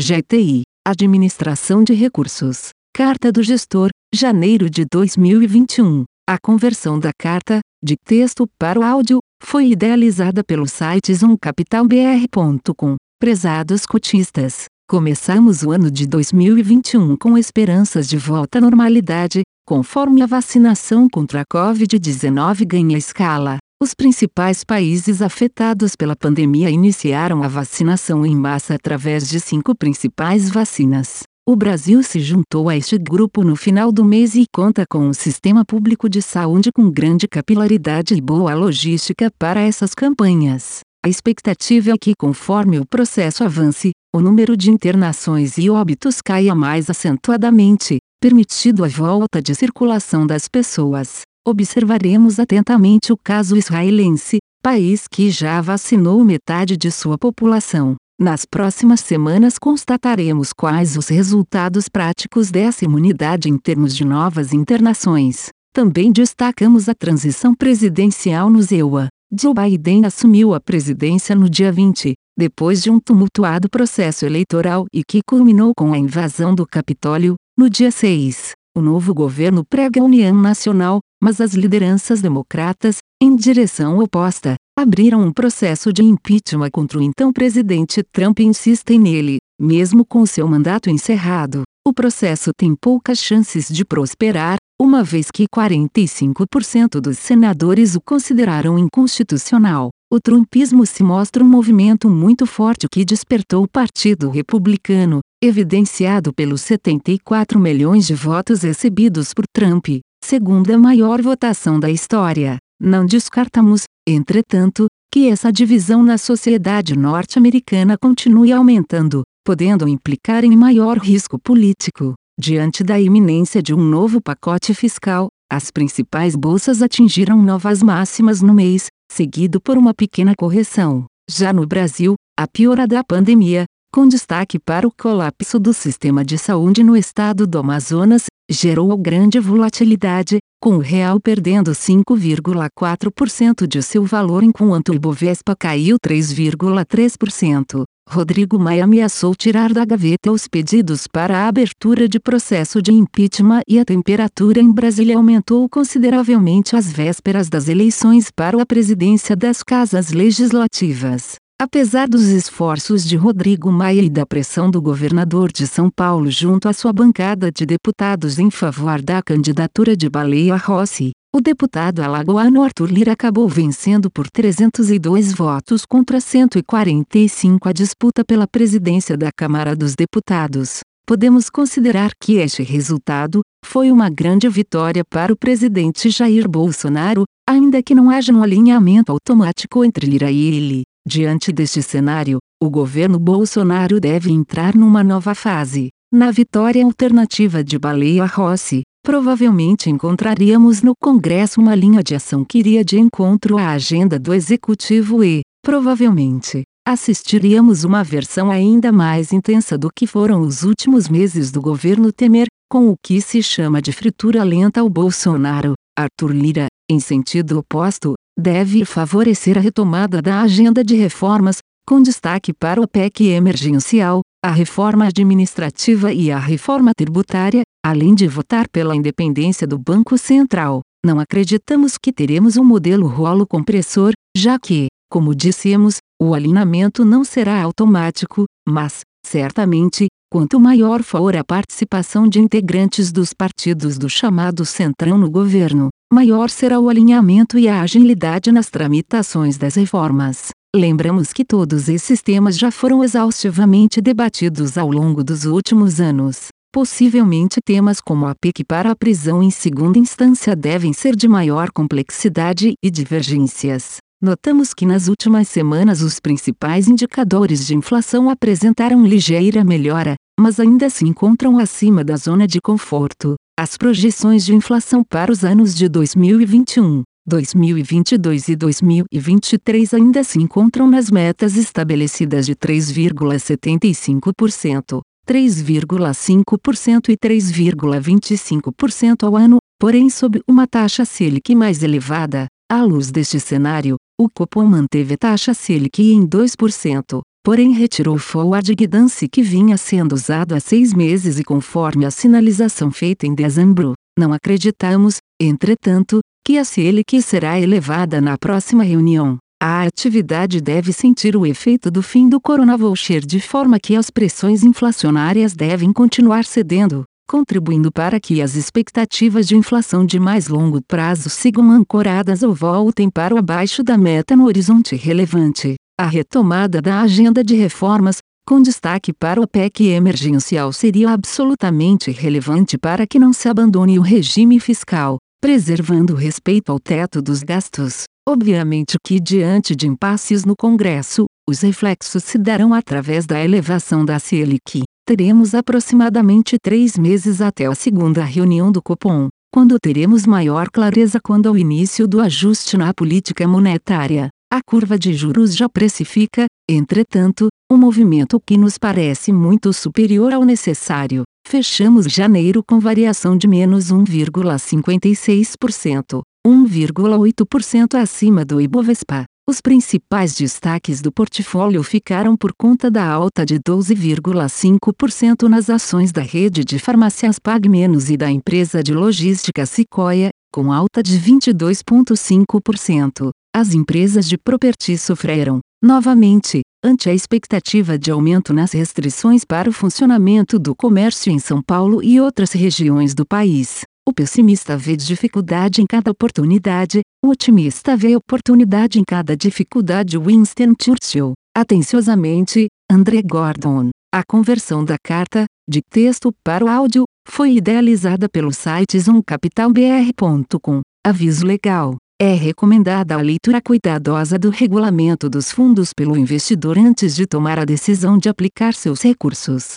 GTI, Administração de Recursos. Carta do Gestor, janeiro de 2021. A conversão da carta, de texto para o áudio, foi idealizada pelo site zoomcapitalbr.com. Prezados cotistas, começamos o ano de 2021 com esperanças de volta à normalidade, conforme a vacinação contra a Covid-19 ganha escala. Os principais países afetados pela pandemia iniciaram a vacinação em massa através de cinco principais vacinas. O Brasil se juntou a este grupo no final do mês e conta com um sistema público de saúde com grande capilaridade e boa logística para essas campanhas. A expectativa é que, conforme o processo avance, o número de internações e óbitos caia mais acentuadamente, permitindo a volta de circulação das pessoas. Observaremos atentamente o caso israelense, país que já vacinou metade de sua população. Nas próximas semanas constataremos quais os resultados práticos dessa imunidade em termos de novas internações. Também destacamos a transição presidencial no ZEUA. Joe Biden assumiu a presidência no dia 20, depois de um tumultuado processo eleitoral e que culminou com a invasão do Capitólio, no dia 6. O novo governo prega a união nacional, mas as lideranças democratas, em direção oposta, abriram um processo de impeachment contra o então presidente Trump e insistem nele, mesmo com seu mandato encerrado. O processo tem poucas chances de prosperar, uma vez que 45% dos senadores o consideraram inconstitucional. O trumpismo se mostra um movimento muito forte que despertou o Partido Republicano, evidenciado pelos 74 milhões de votos recebidos por Trump, segunda maior votação da história. Não descartamos, entretanto, que essa divisão na sociedade norte-americana continue aumentando, podendo implicar em maior risco político. Diante da iminência de um novo pacote fiscal, as principais bolsas atingiram novas máximas no mês, seguido por uma pequena correção. Já no Brasil, a piora da pandemia, com destaque para o colapso do sistema de saúde no estado do Amazonas, gerou grande volatilidade, com o real perdendo 5,4% de seu valor enquanto o Ibovespa caiu 3,3%. Rodrigo Maia ameaçou tirar da gaveta os pedidos para a abertura de processo de impeachment e a temperatura em Brasília aumentou consideravelmente às vésperas das eleições para a presidência das casas legislativas. Apesar dos esforços de Rodrigo Maia e da pressão do governador de São Paulo junto à sua bancada de deputados em favor da candidatura de Baleia Rossi, o deputado alagoano Arthur Lira acabou vencendo por 302 votos contra 145 a disputa pela presidência da Câmara dos Deputados. Podemos considerar que este resultado foi uma grande vitória para o presidente Jair Bolsonaro, ainda que não haja um alinhamento automático entre Lira e ele. Diante deste cenário, o governo Bolsonaro deve entrar numa nova fase. Na vitória alternativa de Baleia Rossi, provavelmente encontraríamos no Congresso uma linha de ação que iria de encontro à agenda do Executivo e, provavelmente, assistiríamos uma versão ainda mais intensa do que foram os últimos meses do governo Temer, com o que se chama de fritura lenta ao Bolsonaro. Arthur Lira, em sentido oposto, deve favorecer a retomada da agenda de reformas, com destaque para o PEC emergencial, a reforma administrativa e a reforma tributária, além de votar pela independência do Banco Central. Não acreditamos que teremos um modelo rolo compressor, já que, como dissemos, o alinhamento não será automático, mas, certamente, quanto maior for a participação de integrantes dos partidos do chamado Centrão no governo, maior será o alinhamento e a agilidade nas tramitações das reformas. Lembramos que todos esses temas já foram exaustivamente debatidos ao longo dos últimos anos. Possivelmente temas como a PEC para a prisão em segunda instância devem ser de maior complexidade e divergências. Notamos que nas últimas semanas os principais indicadores de inflação apresentaram ligeira melhora, mas ainda se encontram acima da zona de conforto. As projeções de inflação para os anos de 2021, 2022 e 2023 ainda se encontram nas metas estabelecidas de 3,75%, 3,5% e 3,25% ao ano, porém sob uma taxa Selic mais elevada. À luz deste cenário, o Copom manteve taxa Selic em 2%, porém retirou o forward guidance que vinha sendo usado há seis meses e conforme a sinalização feita em dezembro, não acreditamos, entretanto, que a Selic será elevada na próxima reunião. A atividade deve sentir o efeito do fim do coronavoucher de forma que as pressões inflacionárias devem continuar cedendo, contribuindo para que as expectativas de inflação de mais longo prazo sigam ancoradas ou voltem para o abaixo da meta no horizonte relevante. A retomada da agenda de reformas, com destaque para o PEC emergencial, seria absolutamente relevante para que não se abandone o regime fiscal, preservando o respeito ao teto dos gastos. Obviamente que, diante de impasses no Congresso, os reflexos se darão através da elevação da Selic. Teremos aproximadamente três meses até a segunda reunião do Copom, quando teremos maior clareza quando ao início do ajuste na política monetária. A curva de juros já precifica, entretanto, um movimento que nos parece muito superior ao necessário. Fechamos janeiro com variação de menos 1,56%, 1,8% acima do Ibovespa. Os principais destaques do portfólio ficaram por conta da alta de 12,5% nas ações da rede de farmácias Pag Menos e da empresa de logística Sequoia, com alta de 22,5%. As empresas de property sofreram, novamente, ante a expectativa de aumento nas restrições para o funcionamento do comércio em São Paulo e outras regiões do país. O pessimista vê dificuldade em cada oportunidade, o otimista vê oportunidade em cada dificuldade. Winston Churchill. Atenciosamente, André Gordon. A conversão da carta, de texto para o áudio, foi idealizada pelo site zoomcapitalbr.com. Aviso legal. É recomendada a leitura cuidadosa do regulamento dos fundos pelo investidor antes de tomar a decisão de aplicar seus recursos.